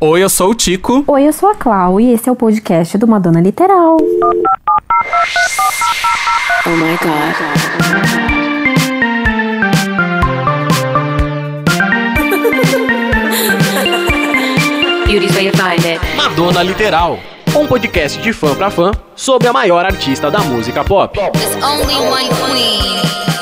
Oi, eu sou o Tico. Oi, eu sou a Clau e esse é o podcast do Madonna Literal. Oh my god. Beauty's where you find it. Madonna Literal. Um podcast de fã pra fã sobre a maior artista da música pop. There's only one queen.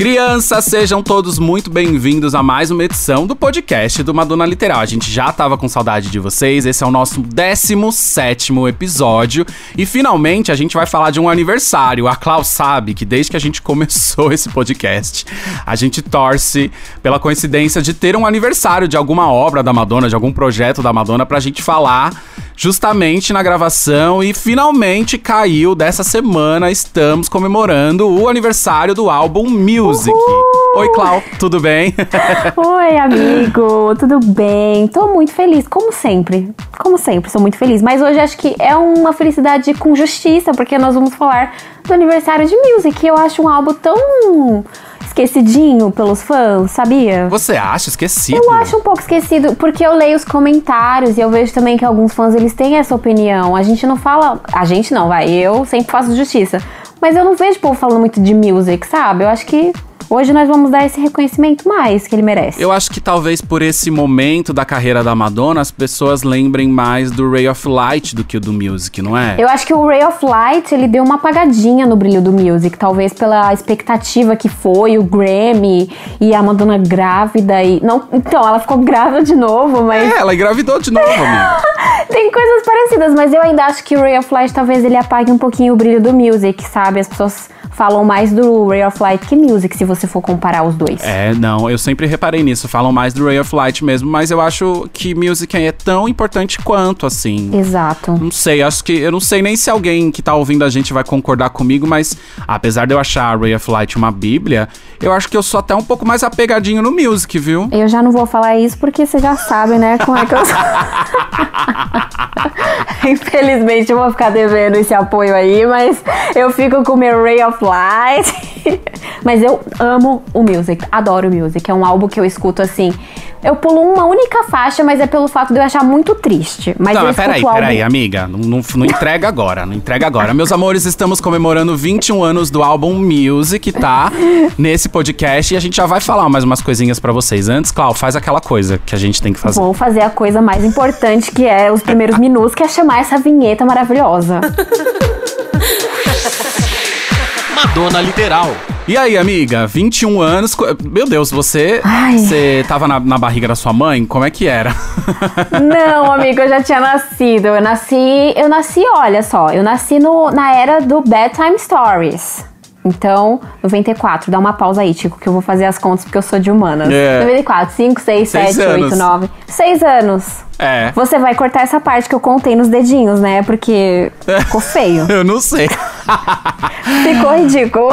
Crianças, sejam todos muito bem-vindos a mais uma edição do podcast do Madonna Literal. A gente já tava com saudade de vocês, esse é o nosso 17 episódio e finalmente a gente vai falar de um aniversário. A Klaus sabe que desde que a gente começou esse podcast, a gente torce pela coincidência de ter um aniversário de alguma obra da Madonna, de algum projeto da Madonna, pra gente falar justamente na gravação e finalmente caiu dessa semana. Estamos comemorando o aniversário do álbum Music. Uhul. Oi, Clau, tudo bem? Oi, amigo, tudo bem? Tô muito feliz, como sempre. Como sempre, sou muito feliz. Mas hoje acho que é uma felicidade com justiça, porque nós vamos falar do aniversário de Music. Eu acho um álbum tão esquecidinho pelos fãs, sabia? Você acha esquecido? Eu acho um pouco esquecido, porque eu leio os comentários e eu vejo também que alguns fãs eles têm essa opinião. A gente não fala. A gente não, vai. Eu sempre faço justiça. Mas eu não vejo o povo falando muito de music, sabe? Eu acho que Hoje nós vamos dar esse reconhecimento mais que ele merece. Eu acho que talvez por esse momento da carreira da Madonna, as pessoas lembrem mais do Ray of Light do que o do Music, não é? Eu acho que o Ray of Light, ele deu uma apagadinha no brilho do Music, talvez pela expectativa que foi, o Grammy e a Madonna grávida e não, então ela ficou grávida de novo, mas É, ela engravidou de novo, amiga. Tem coisas parecidas, mas eu ainda acho que o Ray of Light talvez ele apague um pouquinho o brilho do Music, sabe? As pessoas falam mais do Ray of Light que Music, se você for comparar os dois. É, não, eu sempre reparei nisso. Falam mais do Ray of Light mesmo, mas eu acho que Music é tão importante quanto, assim. Exato. Não sei, acho que. Eu não sei nem se alguém que tá ouvindo a gente vai concordar comigo, mas apesar de eu achar Ray of Light uma bíblia, eu acho que eu sou até um pouco mais apegadinho no Music, viu? Eu já não vou falar isso porque você já sabe, né, como é que eu sou. Infelizmente eu vou ficar devendo esse apoio aí, mas eu fico com o meu Ray of Light. mas eu amo o music, adoro o music. É um álbum que eu escuto assim. Eu pulo uma única faixa, mas é pelo fato de eu achar muito triste. Mas não, mas peraí, álbum... peraí, amiga. Não, não, não entrega agora, não entrega agora. Meus amores, estamos comemorando 21 anos do álbum Music, tá? Nesse podcast. E a gente já vai falar mais umas coisinhas para vocês. Antes, Clau, faz aquela coisa que a gente tem que fazer. Vou fazer a coisa mais importante, que é os primeiros minutos, que é chamar essa vinheta maravilhosa. Madonna Literal. E aí, amiga, 21 anos. Meu Deus, você. Ai. Você tava na, na, barriga da sua mãe? Como é que era? Não, amigo, eu já tinha nascido. Eu nasci. Eu nasci, olha só, eu nasci no, na era do Bedtime Stories. Então, 94, dá uma pausa aí, Tico, que eu vou fazer as contas porque eu sou de humanas. É. 94, 5, 6, 7, 8, 9. 6 anos. É. Você vai cortar essa parte que eu contei nos dedinhos, né? Porque ficou feio. eu não sei. Ficou ridículo.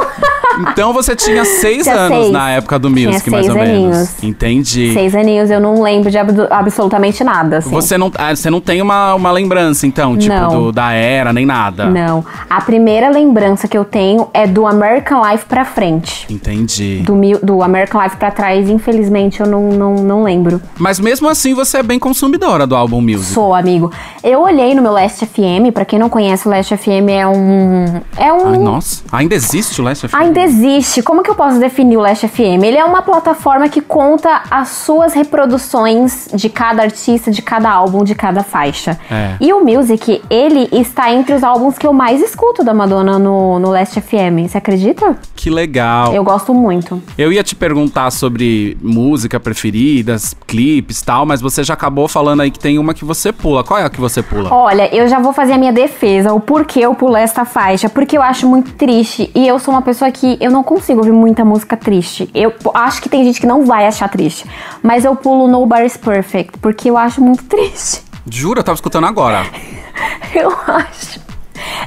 Então você tinha seis tinha anos seis. na época do Music, tinha mais ou aninhos. menos. Entendi. Seis aninhos, eu não lembro de ab absolutamente nada. Assim. Você, não, ah, você não tem uma, uma lembrança, então, tipo, do, da era, nem nada? Não. A primeira lembrança que eu tenho é do American Life pra frente. Entendi. Do, do American Life pra trás, infelizmente, eu não, não, não lembro. Mas mesmo assim, você é bem consumidor do álbum Music. Sou, amigo. Eu olhei no meu Last FM, para quem não conhece, o Last FM é um. É um. Ai, nossa, ainda existe o Last FM? Ainda existe. Como que eu posso definir o Last FM? Ele é uma plataforma que conta as suas reproduções de cada artista, de cada álbum, de cada faixa. É. E o Music, ele está entre os álbuns que eu mais escuto da Madonna no, no Last FM. Você acredita? Que legal. Eu gosto muito. Eu ia te perguntar sobre música preferidas, clipes tal, mas você já acabou falando aí aí que tem uma que você pula. Qual é a que você pula? Olha, eu já vou fazer a minha defesa, o porquê eu pulo esta faixa. Porque eu acho muito triste. E eu sou uma pessoa que eu não consigo ouvir muita música triste. Eu acho que tem gente que não vai achar triste. Mas eu pulo Nobody's Perfect, porque eu acho muito triste. Jura? Eu tava escutando agora. eu acho.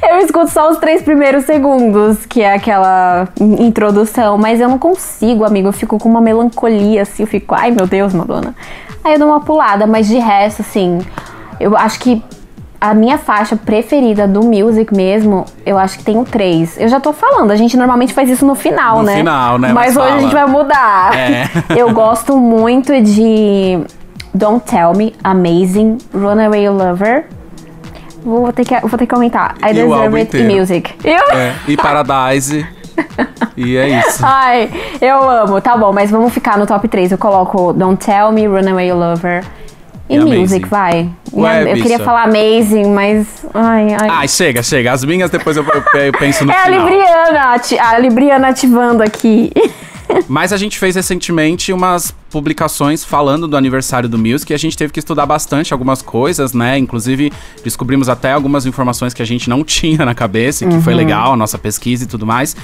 Eu escuto só os três primeiros segundos, que é aquela introdução, mas eu não consigo, amigo. Eu fico com uma melancolia assim, eu fico, ai meu Deus, Madonna. Aí eu dou uma pulada, mas de resto, assim, eu acho que a minha faixa preferida do music mesmo, eu acho que tem o 3. Eu já tô falando, a gente normalmente faz isso no final, No né? final, né? Mas, Mas hoje fala. a gente vai mudar. É. eu gosto muito de Don't Tell Me, Amazing, Runaway Lover. Vou ter que, vou ter que aumentar. I E Deserve It e. Music. Eu? É, e Paradise. e é isso. Ai, eu amo. Tá bom, mas vamos ficar no top 3. Eu coloco Don't Tell Me, Runaway Lover e, Amazing. Music, vai. Ué, eu bicha. queria falar Amazing, mas. Ai, ai. Ai, chega, chega. As minhas depois eu, eu- penso no é a final. Libriana, ati- a Libriana ativando aqui. Mas a gente fez recentemente umas publicações falando do aniversário do Music e a gente teve que estudar bastante algumas coisas, né? Inclusive, descobrimos até algumas informações que a gente não tinha na cabeça, que Uhum. foi legal, a nossa pesquisa e tudo mais.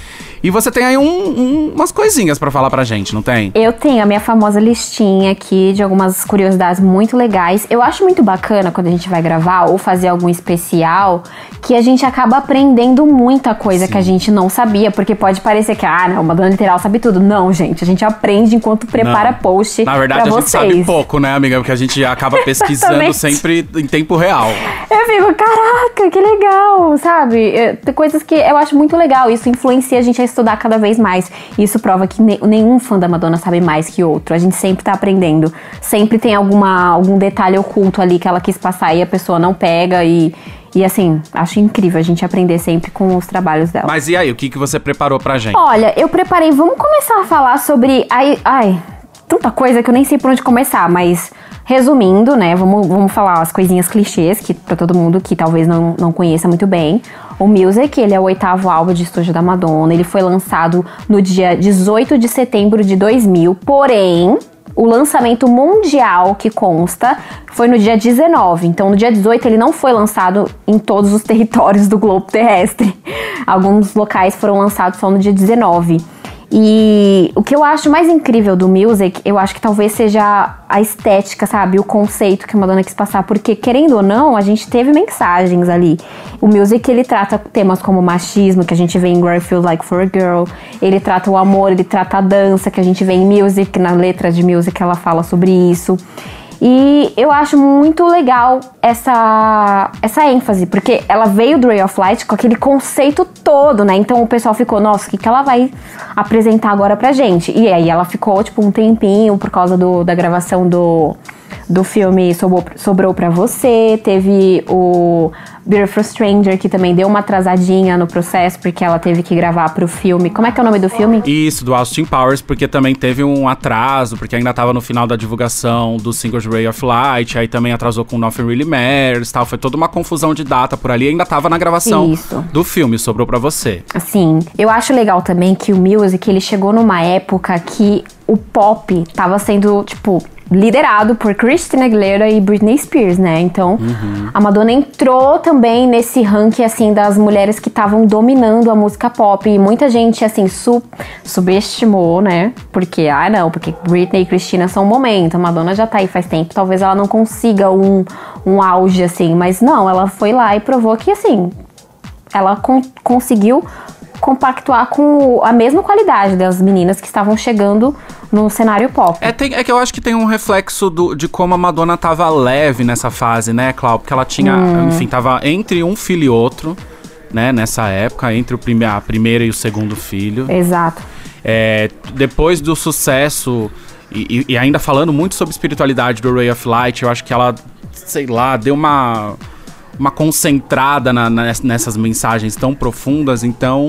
E você tem aí um- um- umas coisinhas pra falar pra gente, não tem? Eu tenho a minha famosa listinha aqui de algumas curiosidades muito legais. Eu acho muito bacana quando a gente vai gravar ou fazer algum especial que a gente acaba aprendendo muita coisa Sim. que a gente não sabia, porque pode parecer que, ah, não, uma dona literal sabe tudo. Não, gente, a gente aprende enquanto prepara Não. Post Na verdade, a gente vocês. sabe pouco, né, amiga? Porque a gente acaba pesquisando sempre em tempo real. Eu fico, caraca, que legal, sabe? É, Tem coisas que eu acho muito legal. Isso influencia a gente a estudar cada vez mais. Isso prova que ne- nenhum fã da Madonna sabe mais que outro. A gente sempre tá aprendendo. Sempre tem alguma, algum detalhe oculto ali que ela quis passar e a pessoa não pega. E, e assim, acho incrível a gente aprender sempre com os trabalhos dela. Mas e aí, o que, que você preparou pra gente? Olha, eu preparei. Vamos começar a falar sobre. Ai, ai, tanta coisa que eu nem sei por onde começar, mas resumindo, né? Vamos, vamos falar as coisinhas clichês que pra todo mundo que talvez não, não conheça muito bem. O Music, ele é o oitavo álbum de estúdio da Madonna. Ele foi lançado no dia 18 de setembro de 2000, porém. O lançamento mundial que consta foi no dia 19. Então, no dia 18, ele não foi lançado em todos os territórios do globo terrestre. Alguns locais foram lançados só no dia 19. E o que eu acho mais incrível do Music, eu acho que talvez seja a estética, sabe? O conceito que a Madonna quis passar. Porque, querendo ou não, a gente teve mensagens ali. O Music, ele trata temas como machismo, que a gente vê em Girl Feels Like For a Girl. Ele trata o amor, ele trata a dança, que a gente vê em Music. Na letra de Music, ela fala sobre isso. E eu acho muito legal essa, essa ênfase, porque ela veio do Ray of Light com aquele conceito todo, né? Então o pessoal ficou, nossa, o que, que ela vai apresentar agora pra gente? E aí ela ficou, tipo, um tempinho por causa do, da gravação do, do filme Sobrou, Sobrou Pra Você. Teve o Beautiful Stranger, que também deu uma atrasadinha no processo, porque ela teve que gravar pro filme. Como é que é o nome do filme? Isso, do Austin Powers, porque também teve um atraso, porque ainda tava no final da divulgação do Singles Ray of Light, aí também atrasou com Nothing Really Matters tal. Foi toda uma confusão de data por ali, ainda tava na gravação Isso. do filme, sobrou pra você. Assim, eu acho legal também que o music ele chegou numa época que o pop tava sendo, tipo, liderado por Christina Aguilera e Britney Spears, né? Então, a Madonna entrou também nesse ranking, assim, das mulheres que estavam dominando a música pop. E muita gente, assim, su subestimou, né? Porque, ah, não, porque Britney e Christina são um momento. A Madonna já tá aí faz tempo. Talvez ela não consiga um, um auge, assim. Mas não, ela foi lá e provou que, assim, ela con- conseguiu compactuar com a mesma qualidade das meninas que estavam chegando no cenário pop. É, tem- é que eu acho que tem um reflexo do- de como a Madonna tava leve nessa fase, né, Cláudio? Porque ela tinha, Hum. enfim, tava entre um filho e outro, né, nessa época, entre o prime a primeira e o segundo filho. Exato. É, depois do sucesso, e, e- e ainda falando muito sobre espiritualidade do Ray of Light, eu acho que ela, sei lá, deu uma, uma concentrada na- nas- nessas mensagens tão profundas. Então,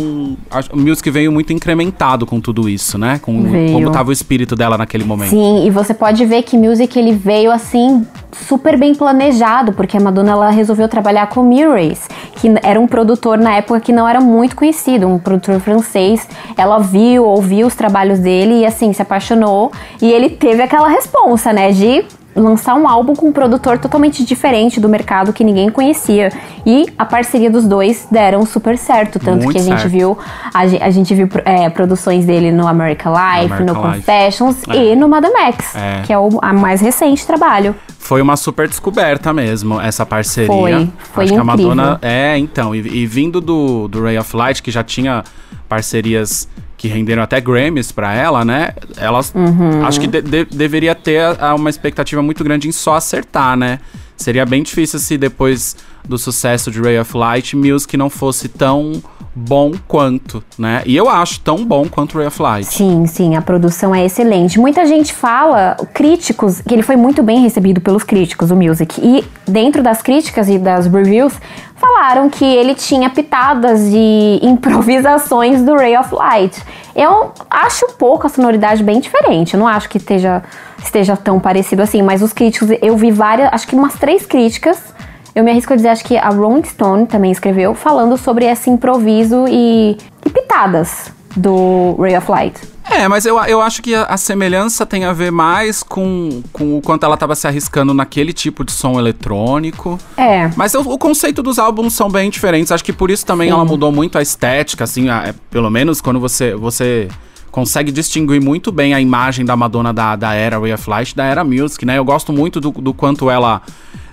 o Music veio muito incrementado com tudo isso, né? Com Veio. como tava o espírito dela naquele momento. Sim, e você pode ver que Music ele veio assim super bem planejado, porque a Madonna ela resolveu trabalhar com Murray's, que era um produtor na época que não era muito conhecido, um produtor francês. Ela viu, ouviu os trabalhos dele e assim se apaixonou, e ele teve aquela responsa, né, de lançar um álbum com um produtor totalmente diferente do mercado que ninguém conhecia. E a parceria dos dois deram super certo, tanto Muito que a gente certo. viu a, a gente viu é, produções dele no America Life, American no Life. Confessions É. e no Madame X, É. que é o a mais recente trabalho. Foi uma super descoberta mesmo, essa parceria. Foi, foi Acho que a incrível. Madonna. É, então. E, e vindo do, do Ray of Light, que já tinha parcerias que renderam até Grammys pra ela, né? Elas. Uhum. Acho que de- de- deveria ter a- uma expectativa muito grande em só acertar, né? Seria bem difícil se depois do sucesso de Ray of Light, Music não fosse tão bom quanto, né? E eu acho tão bom quanto Ray of Light. Sim, sim, a produção é excelente. Muita gente fala, críticos, que ele foi muito bem recebido pelos críticos, o Music. E dentro das críticas e das reviews, falaram que ele tinha pitadas de improvisações do Ray of Light. Eu acho pouco a sonoridade bem diferente, eu não acho que esteja, esteja tão parecido assim, mas os críticos, eu vi várias, acho que umas três críticas eu me arrisco a dizer, acho que a Rolling Stone também escreveu, falando sobre esse improviso e, e pitadas do Ray of Light. É, mas eu, eu acho que a, a, semelhança tem a ver mais com, com o quanto ela estava se arriscando naquele tipo de som eletrônico. É. Mas o, o conceito dos álbuns são bem diferentes. Acho que por isso também Sim. ela mudou muito a estética, assim, a, é, pelo menos quando você, você consegue distinguir muito bem a imagem da Madonna da, da era Ray of Light da era Music, né? Eu gosto muito do, do quanto ela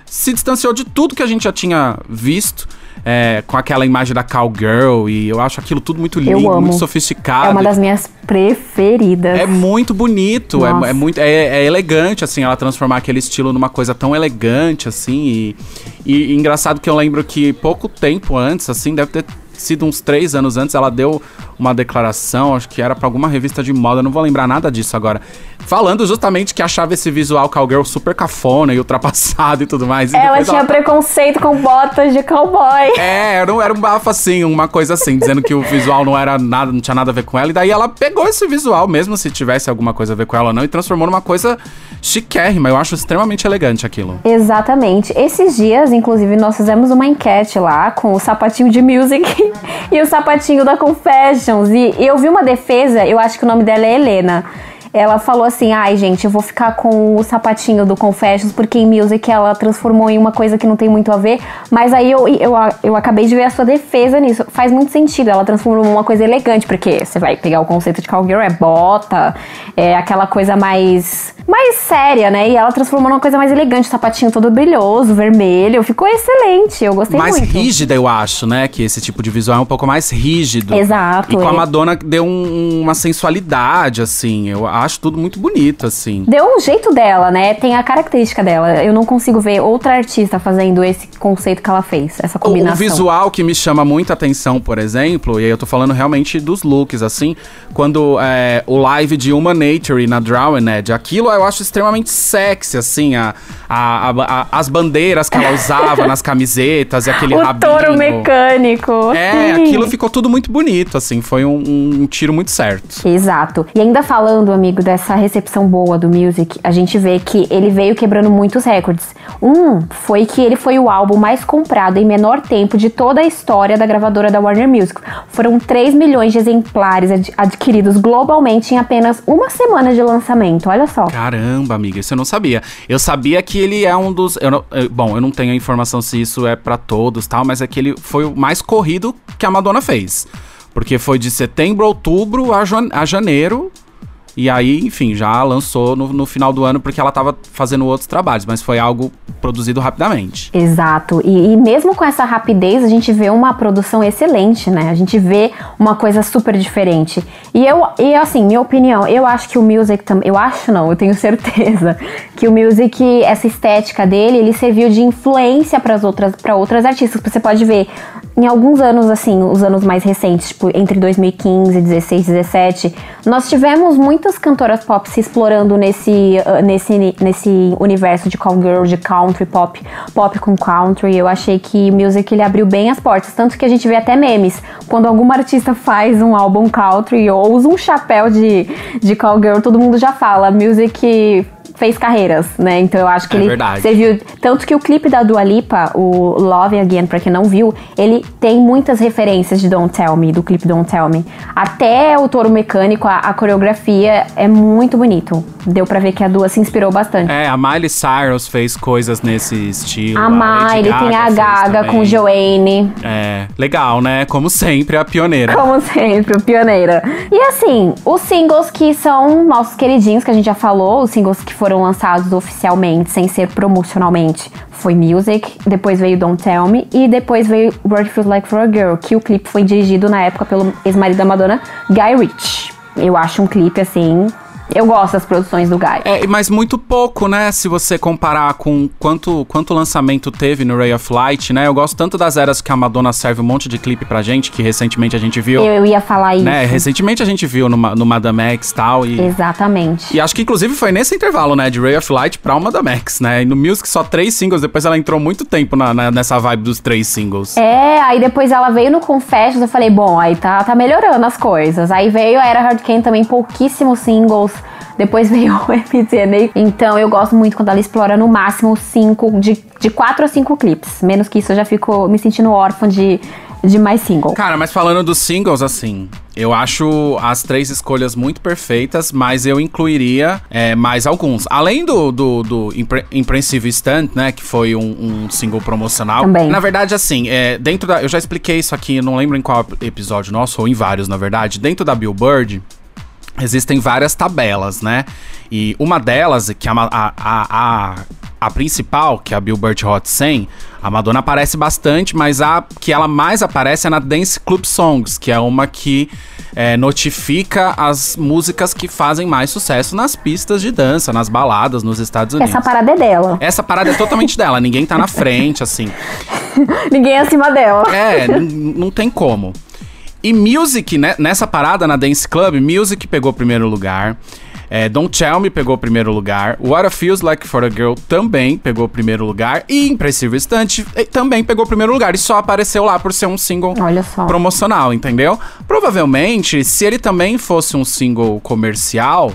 se distanciou de tudo que a gente já tinha visto. É, com aquela imagem da cowgirl e eu acho aquilo tudo muito lindo, muito sofisticado. É uma das minhas preferidas. É muito bonito, é, é, muito é, é, elegante assim, ela transformar aquele estilo numa coisa tão elegante assim e, e, e engraçado que eu lembro que pouco tempo antes assim, deve ter sido uns três anos antes, ela deu uma declaração, acho que era para alguma revista de moda, não vou lembrar nada disso agora. Falando justamente que achava esse visual cowgirl super cafona e ultrapassado e tudo mais. E ela tinha ela... preconceito com botas de cowboy. É, era um, era um bafo assim, uma coisa assim, dizendo que o visual não era nada, não tinha nada a ver com ela. E daí ela pegou esse visual, mesmo se tivesse alguma coisa a ver com ela ou não, e transformou numa coisa chiquérrima. Eu acho extremamente elegante aquilo. Exatamente. Esses dias, inclusive, nós fizemos uma enquete lá com o sapatinho de music e o sapatinho da E eu vi uma defesa, eu acho que o nome dela é Helena ela falou assim: ai, gente, eu vou ficar com o sapatinho do Confessions, porque em Music ela transformou em uma coisa que não tem muito a ver. Mas aí eu, eu, eu acabei de ver a sua defesa nisso. Faz muito sentido. Ela transformou em uma coisa elegante, porque você vai pegar o conceito de cowgirl, é bota, é aquela coisa mais, mais séria, né? E ela transformou numa coisa mais elegante, sapatinho todo brilhoso, vermelho. Ficou excelente, eu gostei mais muito. Mais rígida, eu acho, né? Que esse tipo de visual é um pouco mais rígido. Exato. E com a é. Madonna deu um, uma sensualidade, assim. Eu acho acho tudo muito bonito, assim. Deu um jeito dela, né? Tem a característica dela. Eu não consigo ver outra artista fazendo esse conceito que ela fez, essa combinação. O, o visual que me chama muita atenção, por exemplo, e aí eu tô falando realmente dos looks, assim, quando é, o live de Human Nature na Drawing Edge, aquilo eu acho extremamente sexy, assim, a, a, a, as bandeiras que ela usava nas camisetas e aquele o rabinho. touro mecânico. É, Sim. aquilo ficou tudo muito bonito, assim, foi um, um tiro muito certo. Exato. E ainda falando, amigo, amigo, dessa recepção boa do Music, a gente vê que ele veio quebrando muitos recordes. Um foi que ele foi o álbum mais comprado em menor tempo de toda a história da gravadora da Warner Music. Foram 3 milhões de exemplares ad adquiridos globalmente em apenas uma semana de lançamento. Olha só. Caramba, amiga, isso eu não sabia. Eu sabia que ele é um dos. Eu não, eu, bom, eu não tenho a informação se isso é para todos tal, mas é que ele foi o mais corrido que a Madonna fez. Porque foi de setembro outubro a janeiro e aí, enfim, já lançou no, no final do ano porque ela estava fazendo outros trabalhos, mas foi algo produzido rapidamente. Exato. E, e, mesmo com essa rapidez, a gente vê uma produção excelente, né? A gente vê uma coisa super diferente. E eu, e assim, minha opinião, eu acho que o music também. Eu acho não, eu tenho certeza que o music, essa estética dele, ele serviu de influência para outras, outras artistas. Você pode ver em alguns anos, assim, os anos mais recentes, tipo entre 2015, 16, 17, nós tivemos muitas cantoras pop se explorando nesse, uh, nesse, nesse universo de cowgirl, de country pop, pop com country. Eu achei que music ele abriu bem as portas, tanto que a gente vê até memes quando alguma artista faz um álbum country ou usa um chapéu de, de cowgirl, todo mundo já fala music fez carreiras, né? Então eu acho que é ele verdade. serviu. Tanto que o clipe da Dua Lipa, o Love Again, pra quem não viu, ele tem muitas referências de Don't Tell Me, do clipe Don't Tell Me. Até o touro mecânico, a, a coreografia é muito bonito. Deu pra ver que a Dua se inspirou bastante. É, a Miley Cyrus fez coisas nesse estilo. A, a Miley, tem a Gaga com Joanne. É, legal, né? Como sempre, a pioneira. Como sempre, a pioneira. E assim, os singles que são nossos queridinhos, que a gente já falou, os singles que foram foram lançados oficialmente, sem ser promocionalmente, foi Music, depois veio Don't Tell Me e depois veio What Feels Like for a Girl, que o clipe foi dirigido na época pelo ex-marido da Madonna, Guy Ritchie. Eu acho um clipe assim Eu gosto das produções do Guy. É, mas muito pouco, né? Se você comparar com quanto, quanto lançamento teve no Ray of Light, né? Eu gosto tanto das eras que a Madonna serve um monte de clipe pra gente, que recentemente a gente viu. Eu, eu ia falar isso. Né? Recentemente a gente viu no, no Madame X e tal. E, Exatamente. e acho que inclusive foi nesse intervalo, né? De Ray of Light pra uma Madame X, né? E no Music só três singles, depois ela entrou muito tempo na, na- nessa vibe dos três singles. É, aí depois ela veio no Confessions, eu falei, bom, aí tá, tá melhorando as coisas. Aí veio a Era Hard Candy também, pouquíssimos singles. Depois veio o MTNA. Então eu gosto muito quando ela explora no máximo cinco, de, de quatro a cinco clipes. Menos que isso eu já fico me sentindo órfã de, de mais single. Cara, mas falando dos singles, assim, eu acho as três escolhas muito perfeitas, mas eu incluiria é, mais alguns. Além do, do, do Impre Impressive Stunt, né, que foi um, um single promocional. Também. Na verdade, assim, é, dentro da. Eu já expliquei isso aqui, não lembro em qual episódio nosso, ou em vários, na verdade. Dentro da Billboard. Existem várias tabelas, né? E uma delas, que é a, a, a, a, principal, que é a Billboard Hot 100, a Madonna aparece bastante, mas a que ela mais aparece é na Dance Club Songs, que é uma que é, notifica as músicas que fazem mais sucesso nas pistas de dança, nas baladas nos Estados Unidos. Essa parada é dela. Essa parada é totalmente dela, ninguém tá na frente, assim. Ninguém é acima dela. É, não tem como. E Music, né, nessa parada na Dance Club, Music pegou primeiro lugar. É, Don't Tell Me pegou primeiro lugar. What It Feels Like for a Girl também pegou primeiro lugar. E Impressive Stunt eh, também pegou primeiro lugar. E só apareceu lá por ser um single promocional, entendeu? Provavelmente, se ele também fosse um single comercial,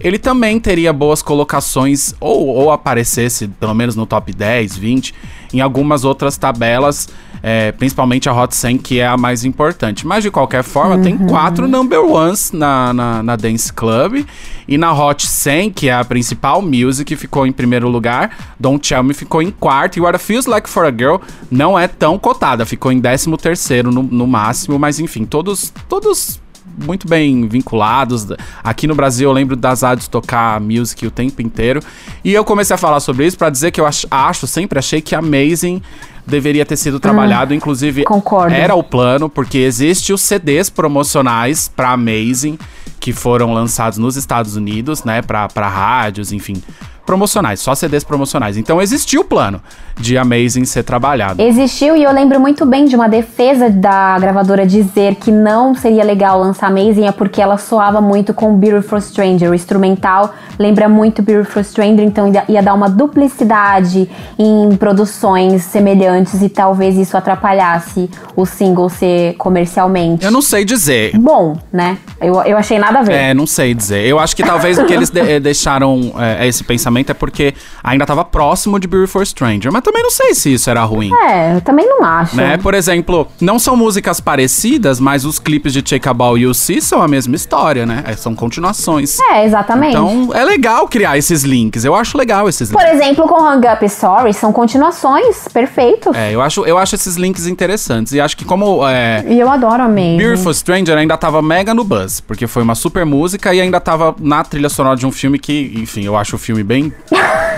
ele também teria boas colocações, ou, ou aparecesse, pelo menos no top 10, 20, em algumas outras tabelas, é, principalmente a Hot 100, que é a mais importante. Mas, de qualquer forma, tem quatro number ones na, na, na Dance Club, e na Hot 100, que é a principal, Music ficou em primeiro lugar, Don't Tell Me ficou em quarto, e What It Feels Like for a Girl não é tão cotada, ficou em décimo terceiro no, no máximo, mas enfim, todos, todos muito bem vinculados. Aqui no Brasil eu lembro das rádios tocar music o tempo inteiro. E eu comecei a falar sobre isso pra dizer que eu ach- acho, sempre achei que Amazing deveria ter sido trabalhado, inclusive concordo. era o plano, porque existe os CDs promocionais pra Amazing que foram lançados nos Estados Unidos, né, pra rádios, enfim, promocionais, só CDs promocionais. Então existiu o plano de Amazing ser trabalhado. Existiu e eu lembro muito bem de uma defesa da gravadora dizer que não seria legal lançar Amazing é porque ela soava muito com Beautiful Stranger. O instrumental lembra muito Beautiful Stranger, então ia- dar uma duplicidade em produções semelhantes e talvez isso atrapalhasse o single ser comercialmente. Eu não sei dizer. Bom, né? Eu, eu achei nada a ver. É, não sei dizer. Eu acho que talvez o que eles de- eh, deixaram é, esse pensamento é porque ainda tava próximo de Beautiful Stranger. Mas também não sei se isso era ruim. É, eu também não acho. Né? Por exemplo, não são músicas parecidas, mas os clipes de Ball e o são a mesma história, né? É, São continuações. É, exatamente. Então é legal criar esses links. Eu acho legal esses Por links. exemplo, com Hang Up Stories, são continuações perfeitos. É, eu acho, eu acho esses links interessantes. E acho que como é, E eu adoro Amazing. Beautiful Stranger ainda tava mega no buzz, porque foi uma super música e ainda tava na trilha sonora de um filme que, enfim, eu acho o filme bem,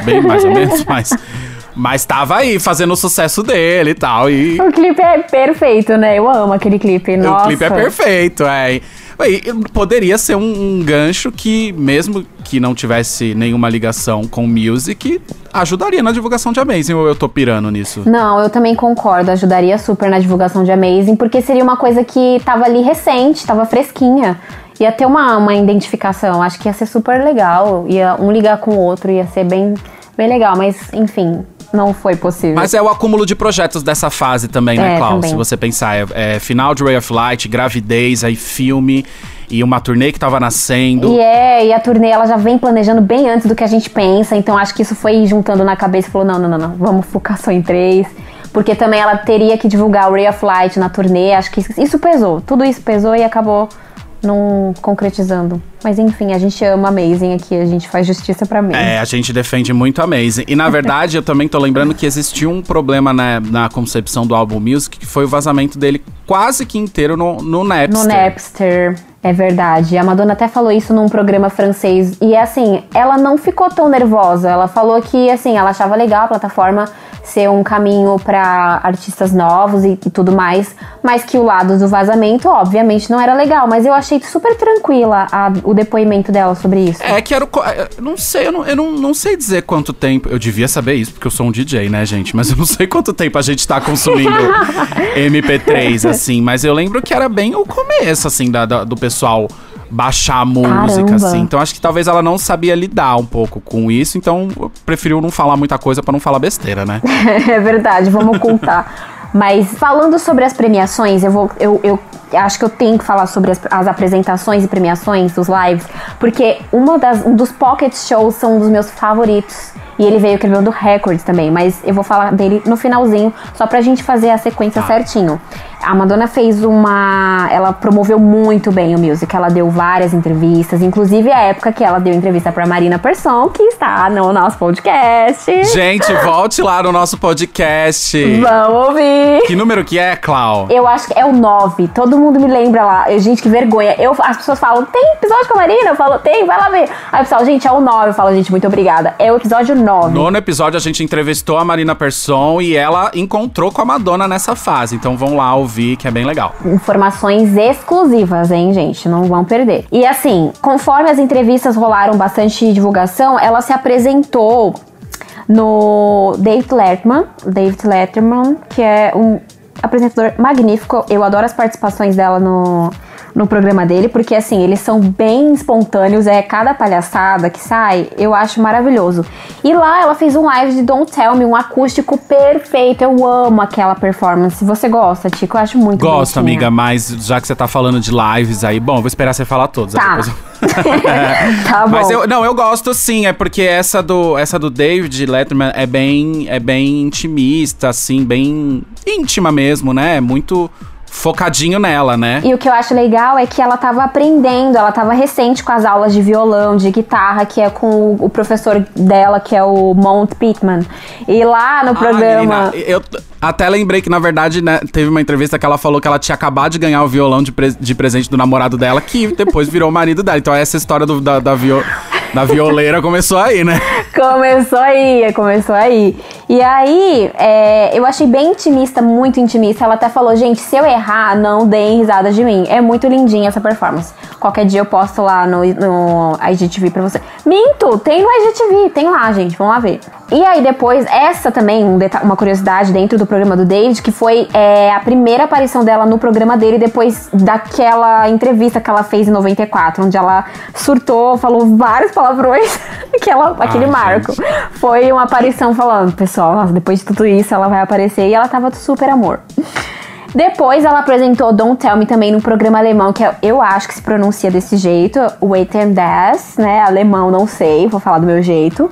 bem mais ou menos, mas, mas tava aí fazendo o sucesso dele e tal. E O clipe é perfeito, né? Eu amo aquele clipe. Nossa. o clipe é perfeito, é. E poderia ser um, um gancho que, mesmo que não tivesse nenhuma ligação com music, ajudaria na divulgação de Amazing, ou eu tô pirando nisso? Não, eu também concordo. Ajudaria super na divulgação de Amazing, porque seria uma coisa que tava ali recente, tava fresquinha. Ia ter uma, uma identificação. Acho que ia ser super legal. Ia um ligar com o outro, ia ser bem, bem legal. Mas, enfim, não foi possível. Mas é o acúmulo de projetos dessa fase também, né, É, Klaus? também. Se você pensar, é, é final de Ray of Light, gravidez, aí filme e uma turnê que tava nascendo. E é, e a turnê ela já vem planejando bem antes do que a gente pensa, então acho que isso foi juntando na cabeça e falou: não, não, não, não, vamos focar só em três. Porque também ela teria que divulgar o Ray of Light na turnê, acho que isso pesou. Tudo isso pesou e acabou não concretizando. Mas enfim, a gente ama Amazing aqui, a gente faz justiça pra mim. É, a gente defende muito Amazing. E na verdade, eu também tô lembrando que existiu um problema na, na concepção do álbum Music, que foi o vazamento dele quase que inteiro no, no Napster. No Napster, é verdade. A Madonna até falou isso num programa francês. E assim, ela não ficou tão nervosa. Ela falou que, assim, ela achava legal a plataforma ser um caminho para artistas novos e, e, tudo mais, mas que o lado do vazamento, obviamente, não era legal. Mas eu achei super tranquila a, o depoimento dela sobre isso. É que era o. É, não sei, eu, não, eu não, não sei dizer quanto tempo. Eu devia saber isso, porque eu sou um DJ, né, gente? Mas eu não sei quanto tempo a gente tá consumindo MP3, assim. Mas eu lembro que era bem o começo, assim, da, da do pessoal baixar a música, Caramba. assim. Então acho que talvez ela não sabia lidar um pouco com isso, então preferiu não falar muita coisa para não falar besteira, né? é verdade, vamos ocultar. Mas falando sobre as premiações, eu vou. Eu, eu acho que eu tenho que falar sobre as, as apresentações e premiações dos lives, porque uma das, um dos pocket shows são um dos meus favoritos. E ele veio quebrando recordes também, mas eu vou falar dele no finalzinho, só pra gente fazer a sequência tá. certinho. A Madonna fez uma. Ela promoveu muito bem o music. Ela deu várias entrevistas, inclusive a época que ela deu entrevista pra Marina Persson, que está no nosso podcast. Gente, volte lá no nosso podcast. Vamos ouvir. Que número que é, Clau? Eu acho que é o 9. Todo mundo me lembra lá. Gente, que vergonha. Eu, as pessoas falam, tem episódio com a Marina? Eu falo, tem, vai lá ver. Aí o pessoal, gente, é o 9. Eu falo, gente, muito obrigada. É o episódio 9. Nono episódio a gente entrevistou a Marina Persson e ela encontrou com a Madonna nessa fase. Então vão lá ouvir ouvir, que é bem legal. Informações exclusivas, hein, gente? Não vão perder. E assim, conforme as entrevistas rolaram bastante divulgação, ela se apresentou no David Letterman, David Letterman, que é um apresentador magnífico. Eu adoro as participações dela no no programa dele, porque assim, eles são bem espontâneos, é cada palhaçada que sai, eu acho maravilhoso. E lá ela fez um live de Don't Tell Me, um acústico perfeito. Eu amo aquela performance. Você gosta, Tico? Eu acho muito Gosto, bonitinha. amiga, mas já que você tá falando de lives aí, bom, vou esperar você falar todos. Tá. tá bom. Mas eu, não, eu gosto sim, é porque essa do, essa do David Letterman é bem, é bem intimista, assim, bem íntima mesmo, né? É muito focadinho nela, né? E o que eu acho legal é que ela tava aprendendo, ela tava recente com as aulas de violão, de guitarra, que é com o professor dela, que é o Mount Pittman. E lá no ah, programa. Menina, eu até lembrei que, na verdade, né, teve uma entrevista que ela falou que ela tinha acabado de ganhar o violão de, pre de presente do namorado dela, que depois virou o marido dela. Então essa história do, da, da, viol da violeira começou aí, né? Começou aí, começou aí. E aí, é, eu achei bem intimista, muito intimista. Ela até falou, gente, se eu errar, não deem risada de mim. É muito lindinha essa performance. Qualquer dia eu posto lá no, no IGTV pra você. Minto, tem no IGTV, tem lá, gente, vamos lá ver. E aí depois, essa também, um uma curiosidade dentro do programa do David, que foi é, a primeira aparição dela no programa dele depois daquela entrevista que ela fez em 94, onde ela surtou, falou vários palavrões, que ela, aquele marco. Foi uma aparição falando, pessoal, nossa, depois de tudo isso ela vai aparecer e ela tava super amor. Depois ela apresentou Don't Tell Me também num programa alemão que eu acho que se pronuncia desse jeito, Wait and Das, né? Alemão, não sei, vou falar do meu jeito.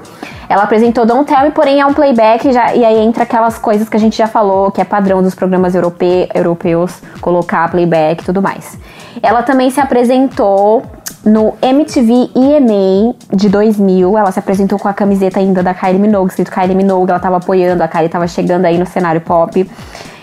Ela apresentou Don't Tell Me, porém é um playback já, e aí entra aquelas coisas que a gente já falou, que é padrão dos programas europe, europeus, colocar playback e tudo mais. Ela também se apresentou no MTV EMA de 2000, ela se apresentou com a camiseta ainda da Kylie Minogue, escrito Kylie Minogue, ela tava apoiando, a Kylie tava chegando aí no cenário pop.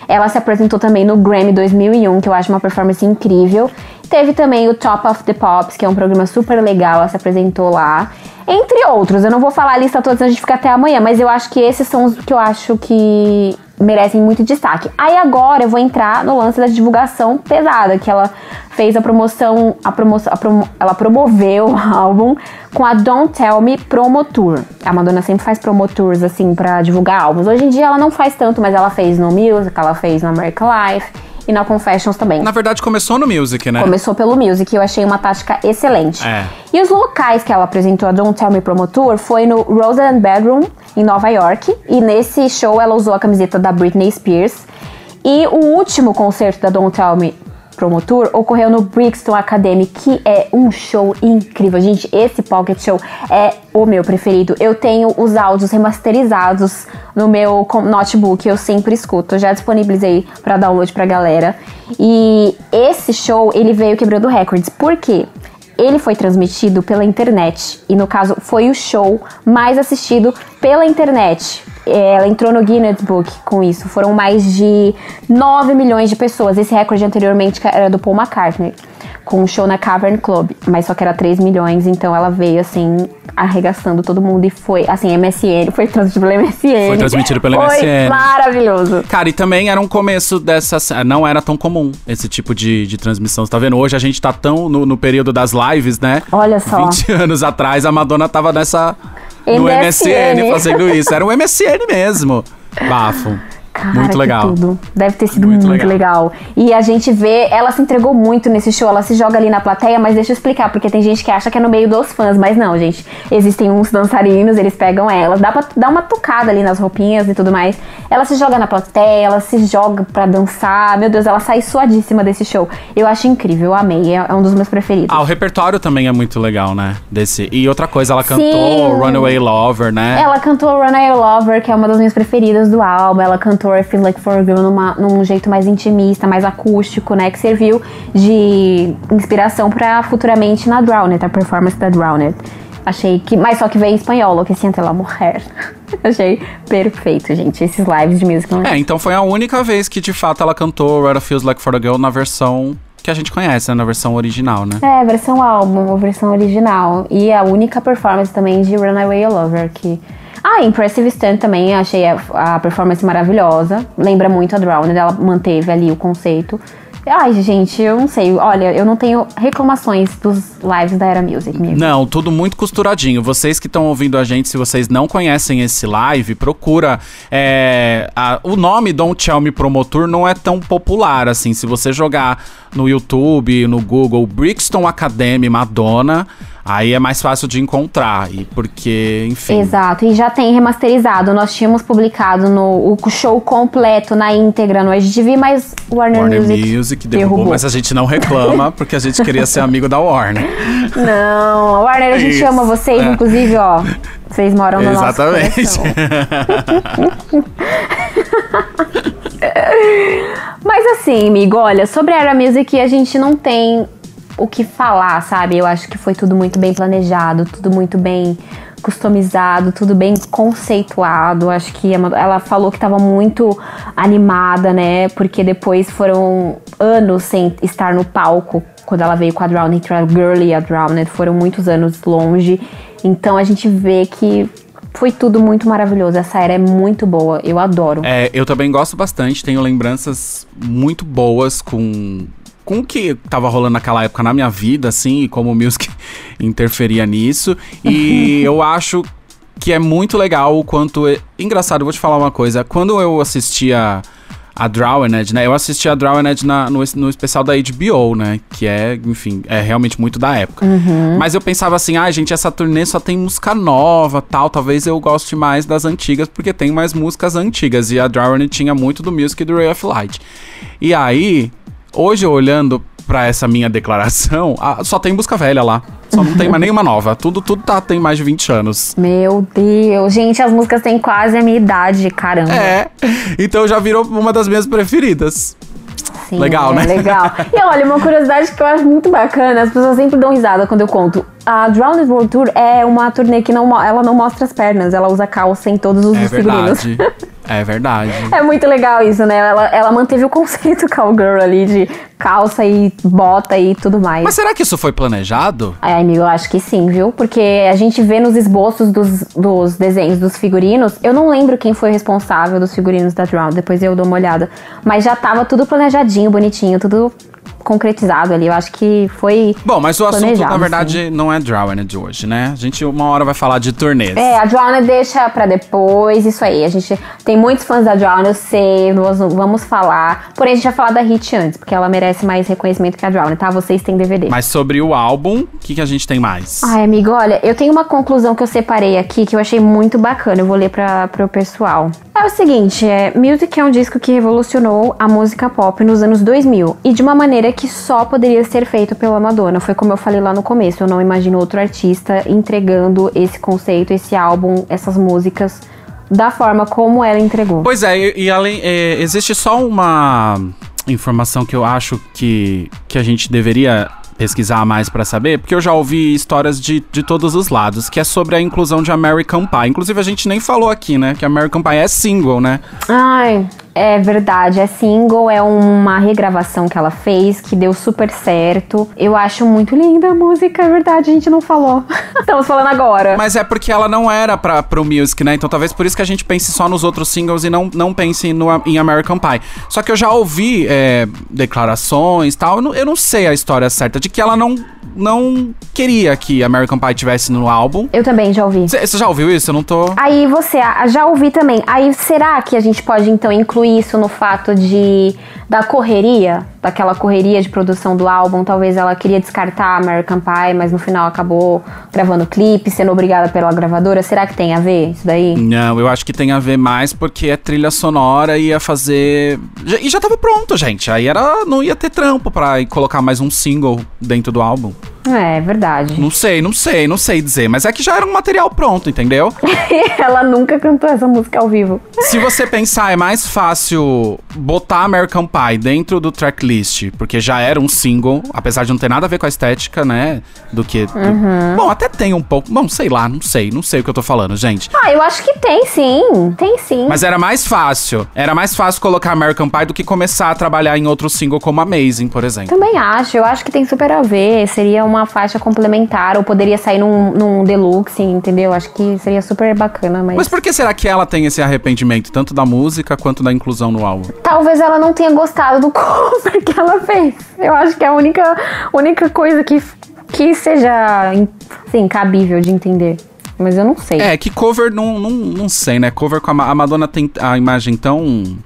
Ela se apresentou também no Grammy 2001, que eu acho uma performance incrível. Teve também o Top of the Pops, que é um programa super legal, ela se apresentou lá. Entre outros, eu não vou falar a lista toda, a gente fica até amanhã, mas eu acho que esses são os que eu acho que merecem muito destaque. Aí agora eu vou entrar no lance da divulgação pesada, que ela fez a promoção, a promoção, a ela promoveu o álbum com a Don't Tell Me Promo Tour. A Madonna sempre faz promo tours assim para divulgar álbuns. Hoje em dia ela não faz tanto, mas ela fez no Music, ela fez no American Life e na Confessions também. Na verdade, começou no Music, né? Começou pelo Music, eu achei uma tática excelente. É. E os locais que ela apresentou a Don't Tell Me Promo Tour foi no Roseland Bedroom, em Nova York. E nesse show ela usou a camiseta da Britney Spears. E o último concerto da Don't Tell Me Promotor ocorreu no Brixton Academy, que é um show incrível. Gente, esse Pocket Show é o meu preferido. Eu tenho os áudios remasterizados no meu notebook, eu sempre escuto. Já disponibilizei para download pra galera. E esse show, ele veio quebrando recordes. Por quê? Ele foi transmitido pela internet e, no caso, foi o show mais assistido pela internet. Ela entrou no Guinness Book com isso. Foram mais de 9 milhões de pessoas. Esse recorde anteriormente era do Paul McCartney. Com um show na Cavern Club, mas só que era 3 milhões, então ela veio assim, arregaçando todo mundo e foi, assim, MSN, foi transmitido pela MSN. Foi transmitido pela foi MSN. maravilhoso. Cara, e também era um começo dessa. Não era tão comum esse tipo de, de transmissão. Você tá vendo? Hoje a gente tá tão no, no período das lives, né? Olha só. 20 anos atrás a Madonna tava nessa. No MSN. MSN fazendo isso. Era um MSN mesmo. Bafo. Cara, muito legal. tudo. Deve ter sido Muito muito, legal. legal. E a gente vê, ela se entregou muito nesse show, ela se joga ali na plateia, mas deixa eu explicar, porque tem gente que acha que é no meio dos fãs, mas não, gente. Existem uns dançarinos, eles pegam ela, dá pra dar uma tocada ali nas roupinhas e tudo mais. Ela se joga na plateia, ela se joga pra dançar. Meu Deus, ela sai suadíssima desse show. Eu acho incrível, eu amei, é é um dos meus preferidos. Ah, o repertório também é muito legal, né? Desse. E outra coisa, ela Sim. cantou Runaway Lover, né? Ela cantou Run I Lover, que é uma das minhas preferidas do álbum. Ela cantou I Feel Like For a Girl numa, num jeito mais intimista, mais acústico, né? Que serviu de inspiração pra futuramente na Drowned, a performance da Drowned. Achei que. Mas só que veio em espanhol, que siente la mujer. Achei perfeito, gente. Esses lives de musical. É, então foi a única vez que de fato ela cantou What It Feels Like for a Girl na versão que a gente conhece, né? Na versão original, né? É, versão álbum, versão original. E a única performance também de Runaway Lover, que... Ah, Impressive Stunt também, achei a, a performance maravilhosa. Lembra muito a Drowned, ela manteve ali o conceito. Ai, gente, eu não sei. Olha, eu não tenho reclamações dos lives da Era Music, amigo. Não, tudo muito costuradinho. Vocês que estão ouvindo a gente, se vocês não conhecem esse live, procura. é, a- o nome Don't Tell Me Promotor não é tão popular assim. Se você jogar no YouTube, no Google, Brixton Academy Madonna, aí é mais fácil de encontrar. E porque, enfim. Exato, e já tem remasterizado. Nós tínhamos publicado no, o show completo na íntegra no IGTV, mas Warner, Warner Music, Music, derrubou, mas a gente não reclama porque a gente queria ser amigo da Warner. Não, a Warner, a gente Isso, ama vocês, é. inclusive, ó. Vocês moram no Exatamente. nosso coração. Mas assim, amigo, olha, sobre a Era Music a gente não tem o que falar, sabe? Eu acho que foi tudo muito bem planejado, tudo muito bem customizado, tudo bem conceituado. Acho que ela falou que estava muito animada, né? Porque depois foram anos sem estar no palco quando ela veio com a Drowned, entre a Girl e a Drowned, foram muitos anos longe. Então a gente vê que foi tudo muito maravilhoso. Essa era é muito boa, eu adoro. É, eu também gosto bastante, tenho lembranças muito boas com com o que tava rolando naquela época na minha vida, assim, e como o music interferia nisso. E eu acho que é muito legal o quanto. é- Engraçado, vou te falar uma coisa. Quando eu assistia a Drowned, né? Eu assisti a Drowned na, no, no especial da HBO, né? Que é, enfim, é realmente muito da época. Mas eu pensava assim, ah, gente, essa turnê só tem música nova, tal. Talvez eu goste mais das antigas, porque tem mais músicas antigas. E a Drowned tinha muito do Music e do Ray of Light. E aí, hoje olhando pra essa minha declaração, ah, só tem música velha lá. Só não tem mais nenhuma nova. Tudo, tudo tá, tem mais de 20 anos. Meu Deus, gente, as músicas têm quase a minha idade, caramba. É, então já virou uma das minhas preferidas. Sim, legal, é né? Legal. E olha, uma curiosidade que eu acho muito bacana, as pessoas sempre dão risada quando eu conto. A Drowned World Tour é uma turnê que não, ela não mostra as pernas, ela usa calça em todos os É figurinos. verdade. É verdade. É muito legal isso, né? Ela, ela manteve o conceito cowgirl ali de calça e bota e tudo mais. Mas será que isso foi planejado? Ai, amigo, eu acho que sim, viu? Porque a gente vê nos esboços dos, dos desenhos dos figurinos. Eu não lembro quem foi responsável dos figurinos da Drown, depois eu dou uma olhada. Mas já tava tudo planejadinho, bonitinho, tudo concretizado ali. Eu acho que foi. Bom, mas o assunto, na verdade, não é Drowned de hoje, né? A gente uma hora vai falar de turnês. É, a Drowned deixa pra depois, isso aí. A gente tem muitos fãs da Drowned, eu sei, nós vamos falar. Porém, a gente vai falar da Hit antes, porque ela merece mais reconhecimento que a Drowned, tá? Vocês têm DVD. Mas sobre o álbum, o que, que a gente tem mais? Ai, amigo, olha, eu tenho uma conclusão que eu separei aqui que eu achei muito bacana. Eu vou ler pra, pro pessoal. É o seguinte, é, Music é um disco que revolucionou a música pop nos anos 2000 e de uma maneira que só poderia ser feito pela Madonna. Foi como eu falei lá no começo, eu não imagino outro artista entregando esse conceito, esse álbum, essas músicas da forma como ela entregou. Pois é, e, e além. é, existe só uma informação que eu acho que, que a gente deveria pesquisar mais pra saber, porque eu já ouvi histórias de, de todos os lados, que é sobre a inclusão de American Pie. Inclusive, a gente nem falou aqui, né? Que American Pie é single, né? Ai, É verdade, é single, é uma regravação que ela fez, que deu super certo. Eu acho muito linda a música, é verdade, a gente não falou. Estamos falando agora. Mas é porque ela não era pra, pro music, né? Então talvez por isso que a gente pense só nos outros singles e não, não pense no, em American Pie. Só que eu já ouvi é, declarações e tal, eu não, eu não sei a história certa de que ela não, não queria que American Pie tivesse no álbum. Eu também já ouvi. Você já ouviu isso? Eu não tô. Aí você, já ouvi também. Aí será que a gente pode então incluir isso no fato de da correria, daquela correria de produção do álbum? Talvez ela queria descartar American Pie, mas no final acabou gravando clipe, sendo obrigada pela gravadora. Será que tem a ver isso daí? Não, eu acho que tem a ver mais porque é trilha sonora e ia fazer. E já tava pronto, gente. Aí era. não ia ter trampo pra colocar mais um single dentro do álbum. É, verdade. Não sei, não sei, não sei dizer. Mas é que já era um material pronto, entendeu? ela nunca cantou essa música ao vivo. Se você pensar, é mais fácil botar American Pie dentro do tracklist, porque já era um single, apesar de não ter nada a ver com a estética, né? Do que. Do... Uhum. Bom, até tem um pouco. Bom, sei lá, não sei, não sei o que eu tô falando, gente. Ah, eu acho que tem sim. Tem sim. Mas era mais fácil. Era mais fácil colocar American Pie do que começar a trabalhar em outro single como Amazing, por exemplo. Também acho. Eu acho que tem super a ver. Seria uma faixa complementar, ou poderia sair num, num deluxe, entendeu? Acho que seria super bacana, mas. Mas por que será que ela tem esse arrependimento, tanto da música quanto da inclusão no álbum? Talvez ela não tenha gostado do cover que ela fez. Eu acho que é a única, única coisa que, que seja, assim, cabível de entender. Mas eu não sei. É, que cover não, não, não sei, né? Cover com a, a Madonna tem a imagem tão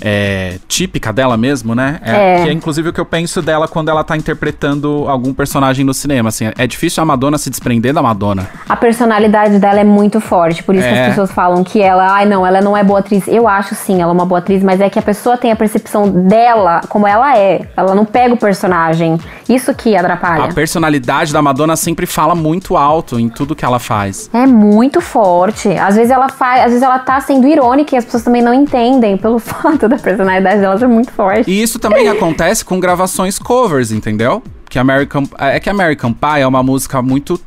é, típica dela mesmo, né? É, É. Que é inclusive o que eu penso dela quando ela tá interpretando algum personagem no cinema. Assim, é difícil a Madonna se desprender da Madonna. A personalidade dela é muito forte, por isso que É. as pessoas falam que ela, ai não, ela não é boa atriz. Eu acho sim, ela é uma boa atriz, mas é que a pessoa tem a percepção dela como ela é. Ela não pega o personagem. Isso que atrapalha. A personalidade da Madonna sempre fala muito alto em tudo que ela faz. É muito forte. Às vezes ela faz, às vezes ela tá sendo irônica e as pessoas também não entendem pelo fato da personalidade dela ser muito forte. E isso também acontece com gravações covers, entendeu? Que American, é que American Pie é uma música muito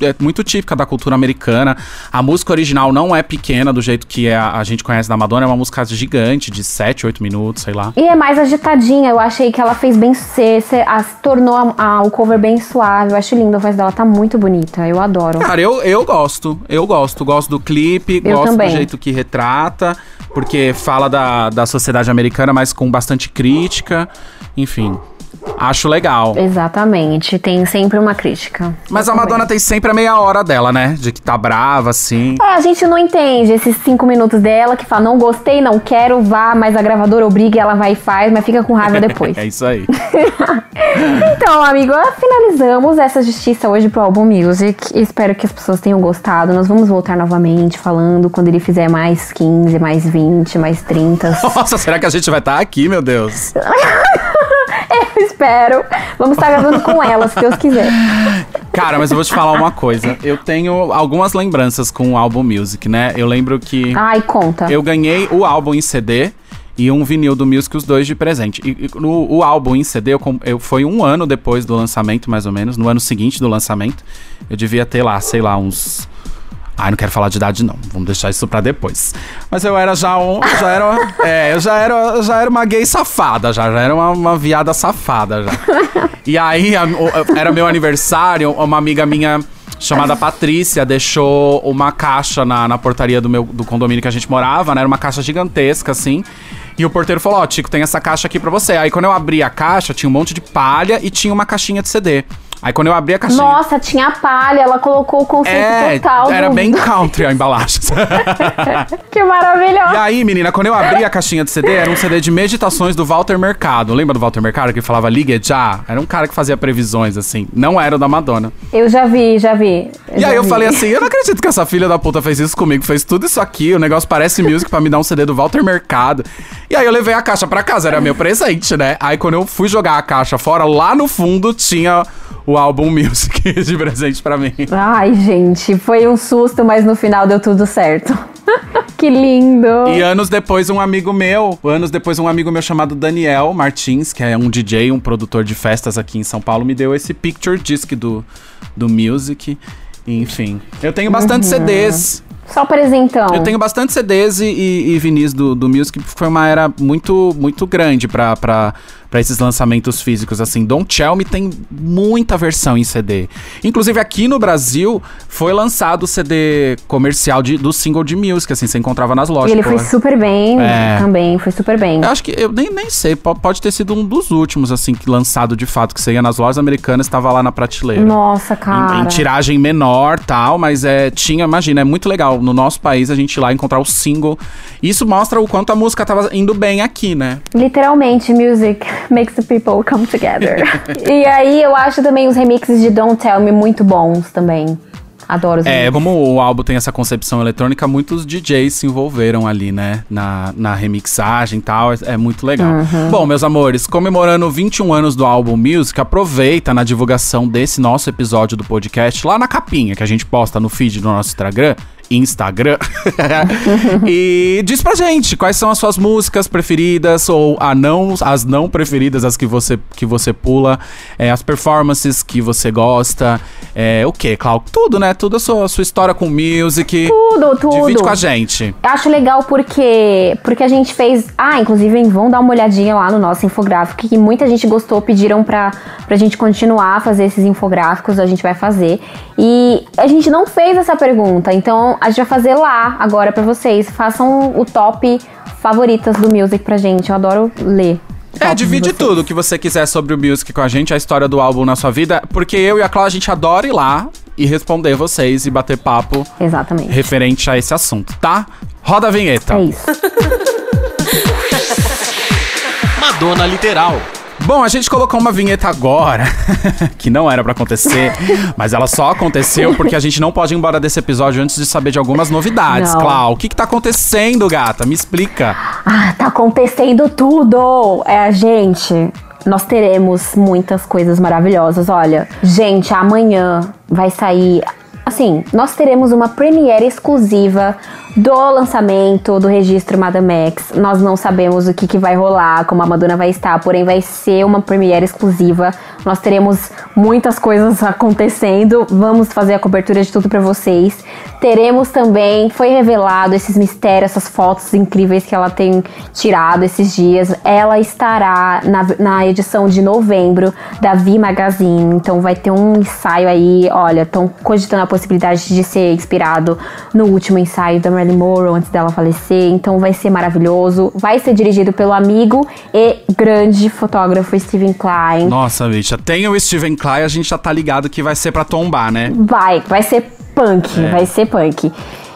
é muito típica da cultura americana. A música original não é pequena do jeito que é a, a gente conhece da Madonna, é uma música gigante, de 7, 8 minutos, sei lá. E é mais agitadinha, eu achei que ela fez bem, se, tornou a- a- o cover bem suave, eu acho lindo, a voz dela tá muito bonita, eu adoro. Cara, eu, eu gosto, eu gosto. Gosto do clipe, Eu gosto também. do jeito que retrata, porque fala da, da sociedade americana, mas com bastante crítica. Enfim, acho legal. Exatamente, tem sempre uma crítica. Mas a Madonna tem sempre a meia hora dela, né? De que tá brava, assim. É, a gente não entende esses cinco minutos dela que fala, não gostei, não quero, vá, mas a gravadora obriga e ela vai e faz, mas fica com raiva depois. É isso aí. Então, amigo, finalizamos essa justiça hoje pro álbum Music. Espero que as pessoas tenham gostado. Nós vamos voltar novamente falando quando ele fizer mais 15, mais 20, mais 30. Nossa, será que a gente vai estar aqui, meu Deus? Eu espero. Vamos estar gravando com ela, se Deus quiser. Cara, mas eu vou te falar uma coisa. Eu tenho algumas lembranças com o álbum Music, né? Eu lembro que Ai, conta. eu ganhei o álbum em CD e um vinil do Music, os dois de presente. E, e no, o álbum em CD eu, eu foi um ano depois do lançamento, mais ou menos. No ano seguinte do lançamento. Eu devia ter lá, sei lá, uns. Ai, não quero falar de idade, não. Vamos deixar isso pra depois. Mas eu era já um. Já era. É, eu já era, já era uma gay safada, já. Já era uma, uma viada safada, já. E aí, a- o- era meu aniversário, uma amiga minha chamada Patrícia deixou uma caixa na, na portaria do meu do condomínio que a gente morava, né? Era uma caixa gigantesca, assim. E o porteiro falou: Ó, Tico, tem essa caixa aqui pra você. Aí quando eu abri a caixa, tinha um monte de palha e tinha uma caixinha de CD. Aí quando eu abri a caixinha. Nossa, tinha palha, ela colocou o conceito É, total. era do- bem country a embalagem. Que maravilhoso. E aí, menina, quando eu abri a caixinha de CD, era um CD de meditações do Walter Mercado. Lembra do Walter Mercado que falava ligue já? Era um cara que fazia previsões, assim. Não era o da Madonna. Eu já vi, já vi. E já aí eu vi. falei assim, eu não acredito que essa filha da puta fez isso comigo, fez tudo isso aqui, o negócio parece music pra me dar um CD do Walter Mercado. E aí eu levei a caixa pra casa, era meu presente, né? Aí quando eu fui jogar a caixa fora, lá no fundo tinha o álbum Music de presente pra mim. Ai, gente, foi um susto, mas no final deu tudo certo. que lindo. E anos depois, um amigo meu, anos depois, um amigo meu chamado Daniel Martins, que é um DJ, um produtor de festas aqui em São Paulo, me deu esse picture disc do, do Music. Enfim, eu tenho bastante CDs. Só presentão. Eu tenho bastante CDs e, e, e vinis do, do Music, porque foi uma era muito, muito grande pra, pra, pra esses lançamentos físicos, assim. Don't Tell Me tem muita versão em CD. Inclusive, aqui no Brasil, foi lançado o CD comercial de, do single de Music, assim, você encontrava nas lojas. E ele foi super bem É. também, foi super bem. Eu acho que, eu nem, nem sei, po- pode ter sido um dos últimos, assim, que lançado de fato, que você ia nas lojas americanas, estava lá na prateleira. Nossa, Em, cara. em tiragem menor tal, mas é, tinha, imagina, é muito legal. No nosso país, a gente ir lá encontrar o single. Isso mostra o quanto a música tava indo bem aqui, né? Literalmente, music makes the people come together. e aí eu acho também os remixes de Don't Tell Me muito bons também. Adoro os É, remixes. como o álbum tem essa concepção eletrônica, muitos DJs se envolveram ali, né? Na, na remixagem e tal. É, é muito legal. Uhum. Bom, meus amores, comemorando 21 anos do álbum Music, aproveita na divulgação desse nosso episódio do podcast lá na capinha que a gente posta no feed do nosso Instagram. Instagram. e diz pra gente quais são as suas músicas preferidas ou a não, as não preferidas, as que você, que você pula, é, as performances que você gosta, é, o que, Clau? Tudo, né? Tudo a sua, a sua história com music. Tudo, tudo. Divide com a gente. Eu acho legal porque porque a gente fez. Ah, inclusive vão dar uma olhadinha lá no nosso infográfico que muita gente gostou, pediram pra, pra gente continuar a fazer esses infográficos, a gente vai fazer. E a gente não fez essa pergunta, então a gente vai fazer lá agora pra vocês. Façam o top favoritas do music pra gente. Eu adoro ler. É, divide vocês. tudo que você quiser sobre o music com a gente, a história do álbum na sua vida, porque eu e a Clau, a gente adora ir lá e responder vocês e bater papo Exatamente. referente a esse assunto, tá? Roda a vinheta. É isso. Madonna Literal. Bom, a gente colocou uma vinheta agora, que não era pra acontecer, mas ela só aconteceu porque a gente não pode ir embora desse episódio antes de saber de algumas novidades. Não. Clau, o que que tá acontecendo, gata? Me explica. Ah, tá acontecendo tudo! É, gente, nós teremos muitas coisas maravilhosas. Olha, gente, amanhã vai sair. Assim, nós teremos uma premiere exclusiva do lançamento do registro Madame X. Nós não sabemos o que, que vai rolar, como a Madonna vai estar, porém vai ser uma premiere exclusiva. Nós teremos muitas coisas acontecendo. Vamos fazer a cobertura de tudo pra vocês. Teremos também, foi revelado esses mistérios, essas fotos incríveis que ela tem tirado esses dias. Ela estará na, na edição de novembro da V Magazine. Então vai ter um ensaio aí. Olha, estão cogitando a possibilidade de ser inspirado no último ensaio da Marilyn Monroe antes dela falecer. Então vai ser maravilhoso. Vai ser dirigido pelo amigo e grande fotógrafo Steven Klein. Nossa, bicha, tem o Steven Klein, a gente já tá ligado que vai ser pra tombar, né? Vai, vai ser punk, É. vai ser punk.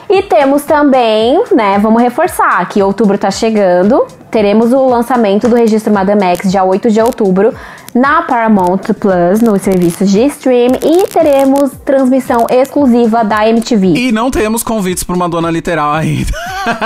E temos também, né, vamos reforçar que outubro tá chegando. Teremos o lançamento do registro Madame X dia 8 de outubro na Paramount Plus, no serviço de stream. E teremos transmissão exclusiva da MTV. E não temos convites pra uma dona literal ainda.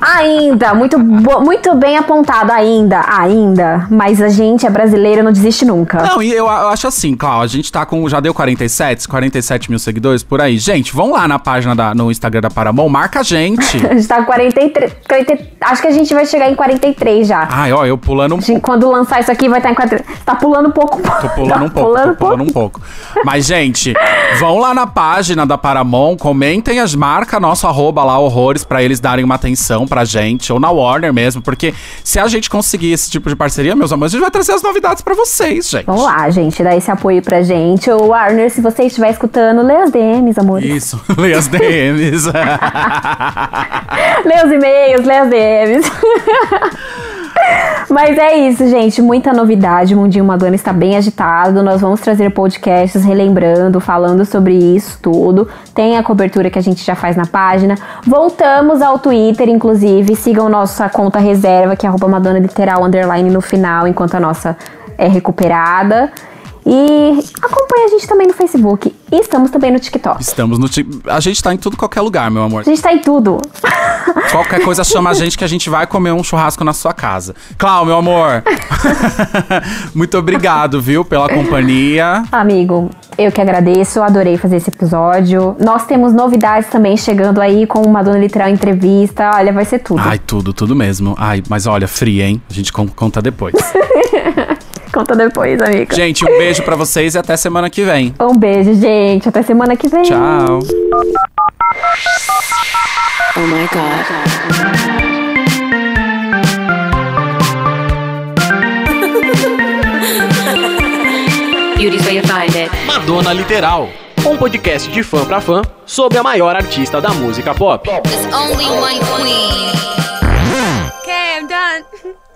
Ainda, muito, muito bem apontado, ainda, ainda. Mas a gente é brasileira, não desiste nunca. Não, e eu, eu acho assim, Clau, a gente tá com. Já deu 47, 47 mil seguidores por aí. Gente, vão lá na página da, no Instagram da Paramount, marca a gente. A gente tá com 43, 40 acho que a gente vai chegar em 43 já. Ai, ó, eu pulando Gente, Quando lançar isso aqui, vai estar em 40. Tá pulando um pouco. Tô pulando um Tá pouco, pulando tô pulando um pouco. Mas, gente, vão lá na página da Paramount, comentem as marcas, nosso arroba lá, horrores, pra eles darem uma atenção pra gente, ou na Warner mesmo, porque se a gente conseguir esse tipo de parceria, meus amores, a gente vai trazer as novidades pra vocês, gente. Vamos lá, gente, dá esse apoio pra gente. O Warner, se você estiver escutando, lê as DMs, amores. Isso, lê as DMs. lê os e-mails, lê as DMs. Mas é isso, gente. Muita novidade. O Mundinho Madonna está bem agitado. Nós vamos trazer podcasts relembrando, falando sobre isso tudo. Tem a cobertura que a gente já faz na página. Voltamos ao Twitter, inclusive. Sigam nossa conta reserva, que é Madonna Literal Underline no final, enquanto a nossa é recuperada. E acompanha a gente também no Facebook. E estamos também no TikTok. Estamos no. ti- A gente tá em tudo qualquer lugar, meu amor. A gente tá em tudo. Qualquer coisa chama a gente que a gente vai comer um churrasco na sua casa. Clau, meu amor. Muito obrigado, viu, pela companhia. Amigo, eu que agradeço, adorei fazer esse episódio. Nós temos novidades também chegando aí com uma Dona Literal entrevista. Olha, vai ser tudo. Ai, tudo, tudo mesmo. Ai, mas olha, fria, hein? A gente con- conta depois. Conta depois, amigo. gente, um beijo pra vocês e até semana que vem. Um beijo, gente. Até semana que vem. Tchau. Oh my god. Beauty's where you find it. Madonna Literal. Um podcast de fã pra fã sobre a maior artista da música pop. There's only one queen. Okay, I'm done.